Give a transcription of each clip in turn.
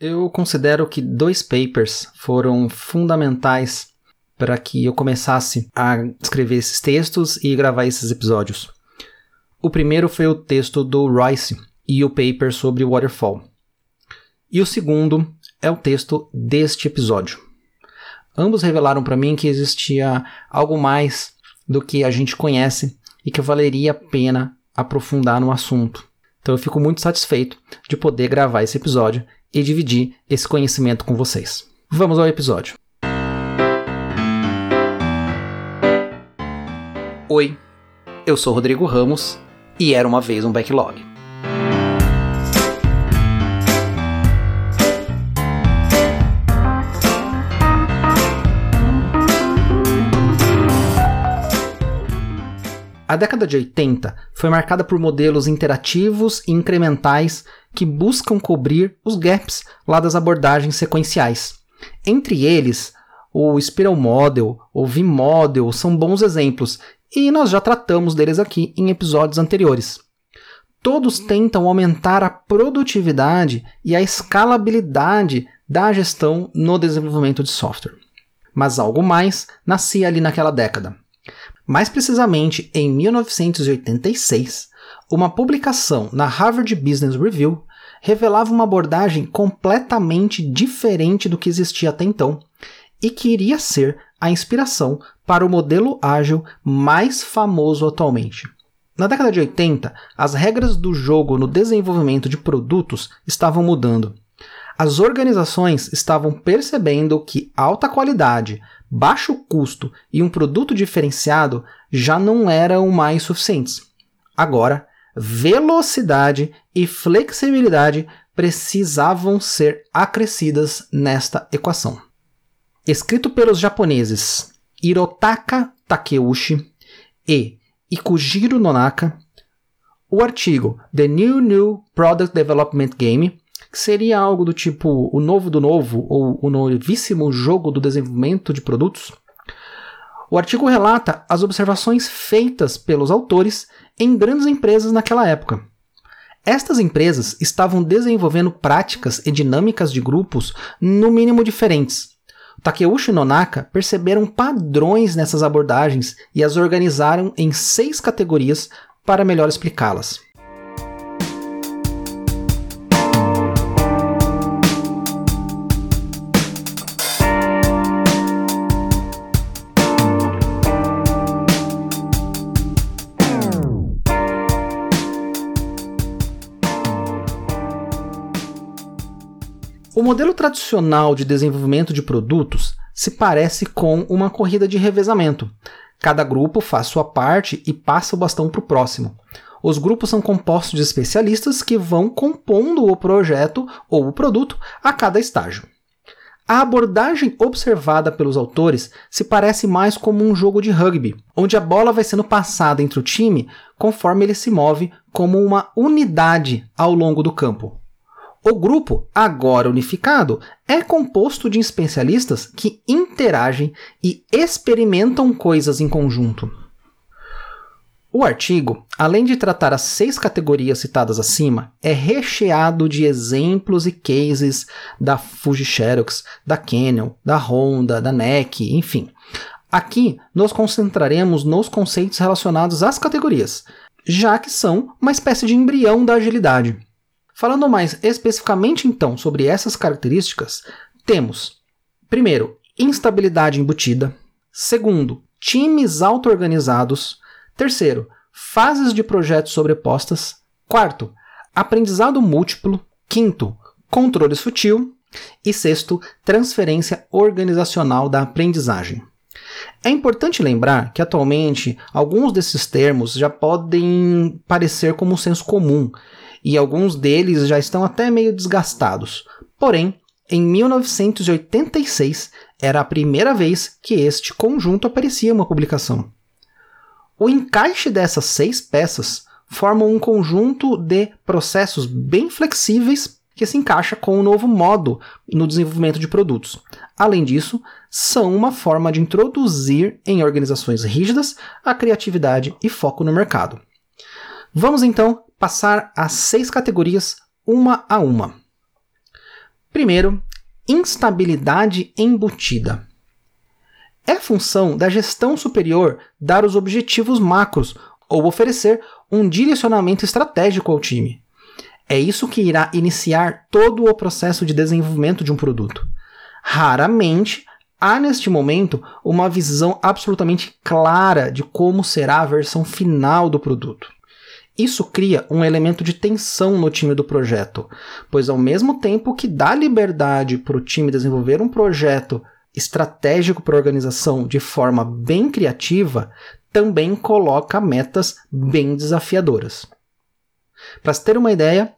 Eu considero que dois papers foram fundamentais para que eu começasse a escrever esses textos e gravar esses episódios. O primeiro foi o texto do Royce e o paper sobre Waterfall. E o segundo é o texto deste episódio. Ambos revelaram para mim que existia algo mais do que a gente conhece e que valeria a pena aprofundar no assunto. Então eu fico muito satisfeito de poder gravar esse episódio e dividir esse conhecimento com vocês. Vamos ao episódio. Oi, eu sou Rodrigo Ramos e era uma vez um backlog. A década de 80 foi marcada por modelos interativos e incrementais que buscam cobrir os gaps lá das abordagens sequenciais. Entre eles, o Spiral Model, o V-Model são bons exemplos, e nós já tratamos deles aqui em episódios anteriores. Todos tentam aumentar a produtividade e a escalabilidade da gestão no desenvolvimento de software. Mas algo mais nascia ali naquela década. Mais precisamente, em 1986, uma publicação na Harvard Business Review revelava uma abordagem completamente diferente do que existia até então e que iria ser a inspiração para o modelo ágil mais famoso atualmente. Na década de 80, as regras do jogo no desenvolvimento de produtos estavam mudando. As organizações estavam percebendo que alta qualidade, baixo custo e um produto diferenciado já não eram mais suficientes. Agora, velocidade e flexibilidade precisavam ser acrescidas nesta equação. Escrito pelos japoneses Hirotaka Takeuchi e Ikujiro Nonaka, o artigo The New New Product Development Game que seria algo do tipo o novo do novo ou o novíssimo jogo do desenvolvimento de produtos. O artigo relata as observações feitas pelos autores em grandes empresas naquela época. Estas empresas estavam desenvolvendo práticas e dinâmicas de grupos no mínimo diferentes. Takeuchi e Nonaka perceberam padrões nessas abordagens e as organizaram em seis categorias para melhor explicá-las. Modelo tradicional de desenvolvimento de produtos se parece com uma corrida de revezamento. Cada grupo faz sua parte e passa o bastão para o próximo. Os grupos são compostos de especialistas que vão compondo o projeto ou o produto a cada estágio. A abordagem observada pelos autores se parece mais como um jogo de rugby, onde a bola vai sendo passada entre o time conforme ele se move como uma unidade ao longo do campo. O grupo, agora unificado, é composto de especialistas que interagem e experimentam coisas em conjunto. O artigo, além de tratar as seis categorias citadas acima, é recheado de exemplos e cases da Fuji Xerox, da Canon, da Honda, da NEC, enfim. Aqui nos concentraremos nos conceitos relacionados às categorias, já que são uma espécie de embrião da agilidade. Falando mais especificamente então sobre essas características, temos, primeiro, instabilidade embutida, segundo, times auto-organizados, terceiro, fases de projetos sobrepostas, quarto, aprendizado múltiplo, quinto, controle sutil. E sexto, transferência organizacional da aprendizagem. É importante lembrar que atualmente alguns desses termos já podem parecer como um senso comum e alguns deles já estão até meio desgastados. Porém, em 1986 era a primeira vez que este conjunto aparecia em uma publicação. O encaixe dessas seis peças forma um conjunto de processos bem flexíveis que se encaixa com o um novo modo no desenvolvimento de produtos. Além disso, são uma forma de introduzir em organizações rígidas a criatividade e foco no mercado. Vamos então passar as seis categorias uma a uma. Primeiro, instabilidade embutida. É função da gestão superior dar os objetivos macros ou oferecer um direcionamento estratégico ao time. É isso que irá iniciar todo o processo de desenvolvimento de um produto. Raramente há neste momento uma visão absolutamente clara de como será a versão final do produto. Isso cria um elemento de tensão no time do projeto, pois ao mesmo tempo que dá liberdade para o time desenvolver um projeto estratégico para a organização de forma bem criativa, também coloca metas bem desafiadoras. Para se ter uma ideia,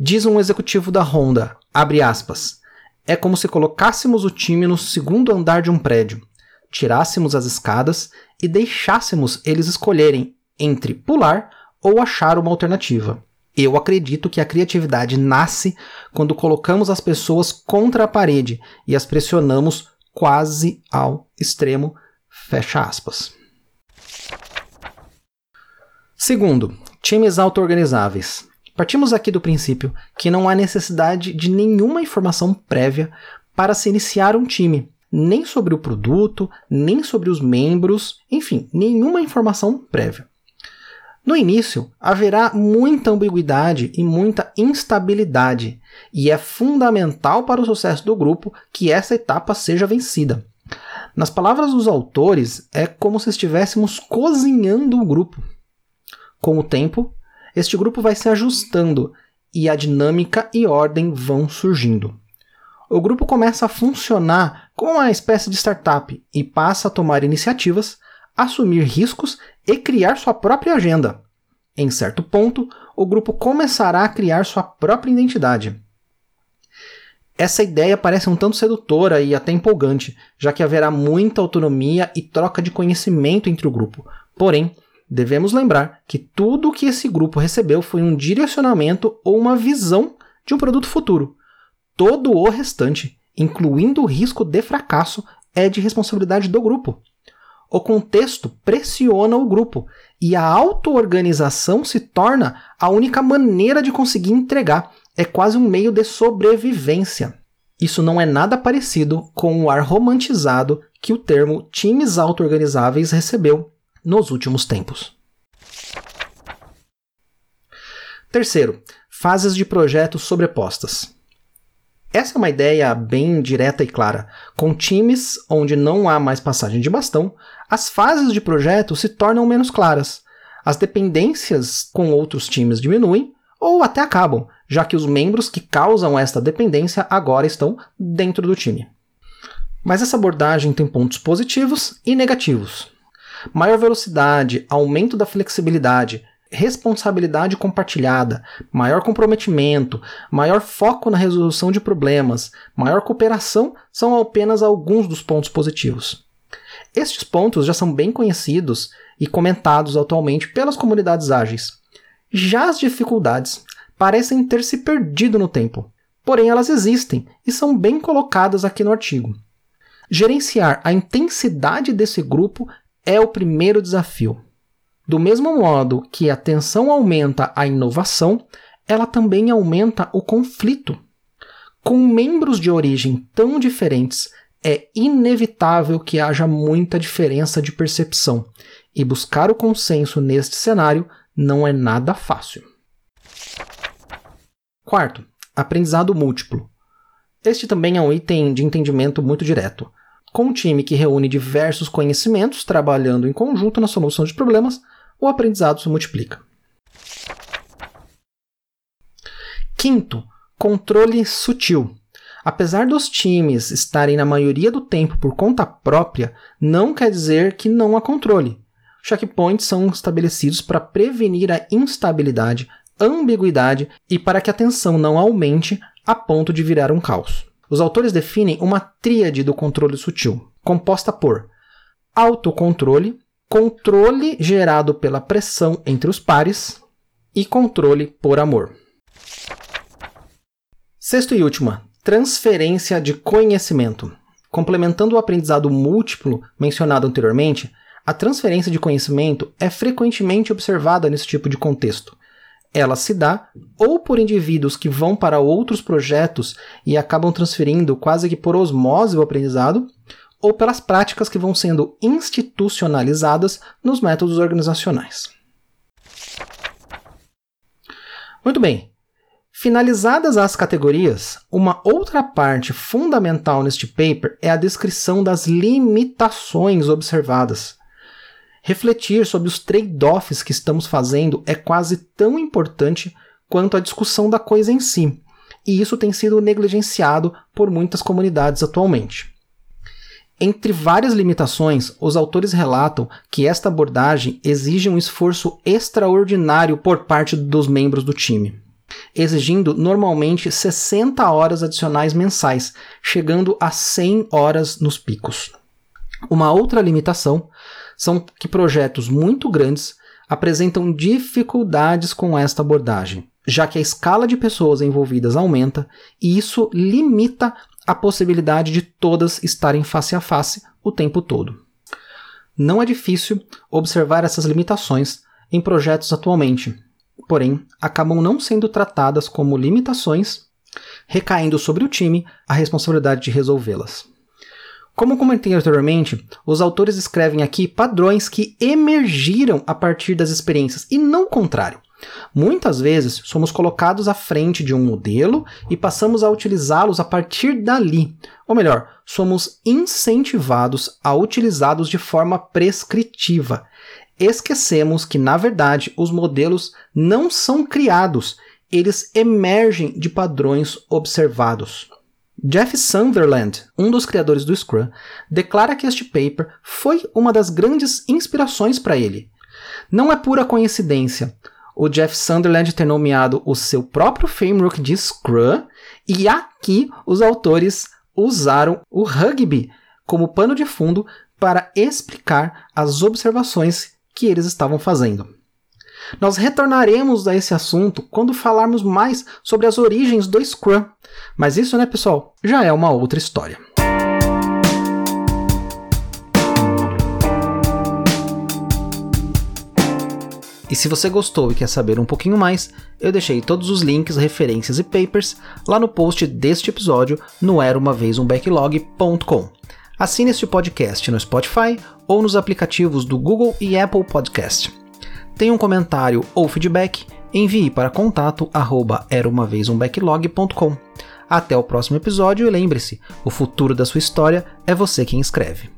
diz um executivo da Honda, abre aspas, é como se colocássemos o time no segundo andar de um prédio, tirássemos as escadas e deixássemos eles escolherem entre pular ou achar uma alternativa. Eu acredito que a criatividade nasce quando colocamos as pessoas contra a parede e as pressionamos quase ao extremo. Fecha aspas. Segundo, times auto-organizáveis. Partimos aqui do princípio que não há necessidade de nenhuma informação prévia para se iniciar um time, nem sobre o produto, nem sobre os membros, enfim, nenhuma informação prévia. No início, haverá muita ambiguidade e muita instabilidade, e é fundamental para o sucesso do grupo que essa etapa seja vencida. Nas palavras dos autores, é como se estivéssemos cozinhando o grupo. Com o tempo, este grupo vai se ajustando e a dinâmica e ordem vão surgindo. O grupo começa a funcionar como uma espécie de startup e passa a tomar iniciativas, assumir riscos e criar sua própria agenda. Em certo ponto, o grupo começará a criar sua própria identidade. Essa ideia parece um tanto sedutora e até empolgante, já que haverá muita autonomia e troca de conhecimento entre o grupo. Porém, devemos lembrar que tudo o que esse grupo recebeu foi um direcionamento ou uma visão de um produto futuro. Todo o restante, incluindo o risco de fracasso, é de responsabilidade do grupo. O contexto pressiona o grupo e a auto-organização se torna a única maneira de conseguir entregar. É quase um meio de sobrevivência. Isso não é nada parecido com o ar romantizado que o termo times auto-organizáveis recebeu nos últimos tempos. Terceiro, fases de projetos sobrepostas. Essa é uma ideia bem direta e clara. Com times onde não há mais passagem de bastão, as fases de projeto se tornam menos claras. As dependências com outros times diminuem ou até acabam, já que os membros que causam esta dependência agora estão dentro do time. Mas essa abordagem tem pontos positivos e negativos. Maior velocidade, aumento da flexibilidade, responsabilidade compartilhada, maior comprometimento, maior foco na resolução de problemas, maior cooperação são apenas alguns dos pontos positivos. Estes pontos já são bem conhecidos e comentados atualmente pelas comunidades ágeis. Já as dificuldades parecem ter se perdido no tempo, porém elas existem e são bem colocadas aqui no artigo. Gerenciar a intensidade desse grupo é o primeiro desafio. Do mesmo modo que a tensão aumenta a inovação, ela também aumenta o conflito. Com membros de origem tão diferentes, é inevitável que haja muita diferença de percepção, e buscar o consenso neste cenário não é nada fácil. Quarto, aprendizado múltiplo. Este também é um item de entendimento muito direto. Com um time que reúne diversos conhecimentos trabalhando em conjunto na solução de problemas, o aprendizado se multiplica. Quinto, controle sutil. Apesar dos times estarem na maioria do tempo por conta própria, não quer dizer que não há controle. Checkpoints são estabelecidos para prevenir a instabilidade, ambiguidade e para que a tensão não aumente a ponto de virar um caos. Os autores definem uma tríade do controle sutil, composta por autocontrole, controle gerado pela pressão entre os pares e controle por amor. Sexto e última, transferência de conhecimento. Complementando o aprendizado múltiplo mencionado anteriormente, a transferência de conhecimento é frequentemente observada nesse tipo de contexto. ela se dá ou por indivíduos que vão para outros projetos e acabam transferindo quase que por osmose o aprendizado, ou pelas práticas que vão sendo institucionalizadas nos métodos organizacionais. Muito bem. Finalizadas as categorias, uma outra parte fundamental neste paper é a descrição das limitações observadas. Refletir sobre os trade-offs que estamos fazendo é quase tão importante quanto a discussão da coisa em si, e isso tem sido negligenciado por muitas comunidades atualmente. Entre várias limitações, os autores relatam que esta abordagem exige um esforço extraordinário por parte dos membros do time, exigindo normalmente 60 horas adicionais mensais, chegando a 100 horas nos picos. Uma outra limitação são que projetos muito grandes apresentam dificuldades com esta abordagem, já que a escala de pessoas envolvidas aumenta e isso limita a possibilidade de todas estarem face a face o tempo todo. Não é difícil observar essas limitações em projetos atualmente, porém acabam não sendo tratadas como limitações, recaindo sobre o time a responsabilidade de resolvê-las. Como comentei anteriormente, os autores escrevem aqui padrões que emergiram a partir das experiências e não o contrário. Muitas vezes somos colocados à frente de um modelo e passamos a utilizá-los a partir dali. Ou melhor, somos incentivados a utilizá-los de forma prescritiva. Esquecemos que, na verdade, os modelos não são criados, eles emergem de padrões observados. Jeff Sunderland, um dos criadores do Scrum, declara que este paper foi uma das grandes inspirações para ele. Não é pura coincidência o Jeff Sunderland ter nomeado o seu próprio framework de Scrum, e aqui os autores usaram o rugby como pano de fundo para explicar as observações que eles estavam fazendo. Nós retornaremos a esse assunto quando falarmos mais sobre as origens do Scrum, mas isso, né, pessoal, já é uma outra história. E se você gostou e quer saber um pouquinho mais, eu deixei todos os links, referências e papers lá no post deste episódio no era uma vez um backlog.com. Assine este podcast no Spotify ou nos aplicativos do Google e Apple Podcast. Tem um comentário ou feedback? Envie para contato arroba era uma vez um backlog.com. Até o próximo episódio e lembre-se, o futuro da sua história é você quem escreve.